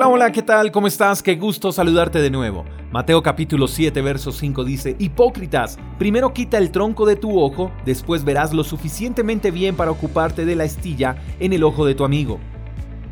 Hola, hola, ¿qué tal? ¿Cómo estás? Qué gusto saludarte de nuevo. Mateo capítulo 7, verso 5 dice, Hipócritas, primero quita el tronco de tu ojo, después verás lo suficientemente bien para ocuparte de la estilla en el ojo de tu amigo.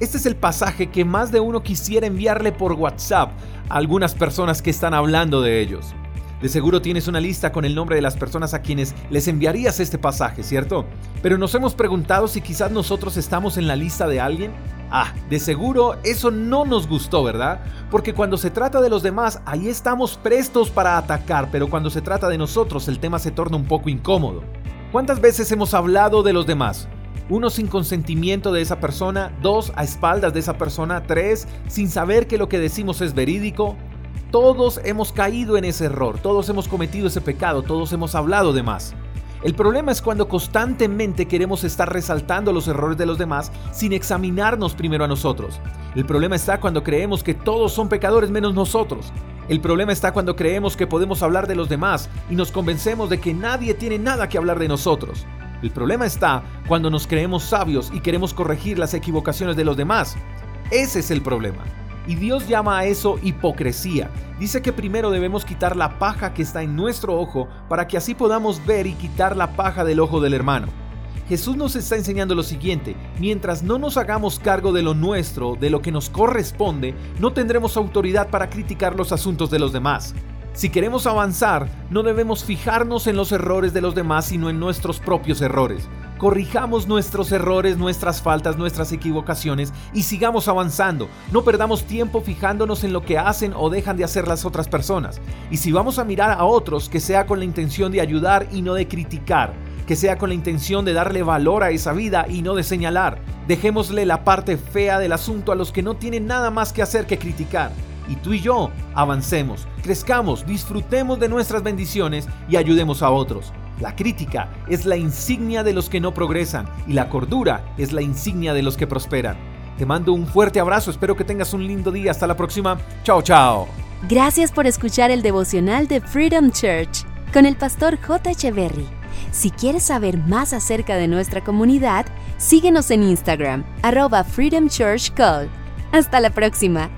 Este es el pasaje que más de uno quisiera enviarle por WhatsApp a algunas personas que están hablando de ellos. De seguro tienes una lista con el nombre de las personas a quienes les enviarías este pasaje, ¿cierto? Pero nos hemos preguntado si quizás nosotros estamos en la lista de alguien. Ah, de seguro eso no nos gustó, ¿verdad? Porque cuando se trata de los demás, ahí estamos prestos para atacar, pero cuando se trata de nosotros, el tema se torna un poco incómodo. ¿Cuántas veces hemos hablado de los demás? Uno sin consentimiento de esa persona, dos a espaldas de esa persona, tres sin saber que lo que decimos es verídico, todos hemos caído en ese error, todos hemos cometido ese pecado, todos hemos hablado de más. El problema es cuando constantemente queremos estar resaltando los errores de los demás sin examinarnos primero a nosotros. El problema está cuando creemos que todos son pecadores menos nosotros. El problema está cuando creemos que podemos hablar de los demás y nos convencemos de que nadie tiene nada que hablar de nosotros. El problema está cuando nos creemos sabios y queremos corregir las equivocaciones de los demás. Ese es el problema. Y Dios llama a eso hipocresía. Dice que primero debemos quitar la paja que está en nuestro ojo para que así podamos ver y quitar la paja del ojo del hermano. Jesús nos está enseñando lo siguiente, mientras no nos hagamos cargo de lo nuestro, de lo que nos corresponde, no tendremos autoridad para criticar los asuntos de los demás. Si queremos avanzar, no debemos fijarnos en los errores de los demás, sino en nuestros propios errores corrijamos nuestros errores, nuestras faltas, nuestras equivocaciones y sigamos avanzando. No perdamos tiempo fijándonos en lo que hacen o dejan de hacer las otras personas. Y si vamos a mirar a otros, que sea con la intención de ayudar y no de criticar, que sea con la intención de darle valor a esa vida y no de señalar. Dejémosle la parte fea del asunto a los que no tienen nada más que hacer que criticar. Y tú y yo avancemos, crezcamos, disfrutemos de nuestras bendiciones y ayudemos a otros. La crítica es la insignia de los que no progresan y la cordura es la insignia de los que prosperan. Te mando un fuerte abrazo, espero que tengas un lindo día. Hasta la próxima. Chao, chao. Gracias por escuchar el devocional de Freedom Church con el pastor J. Echeverry. Si quieres saber más acerca de nuestra comunidad, síguenos en Instagram, arroba Freedom Church Call. Hasta la próxima.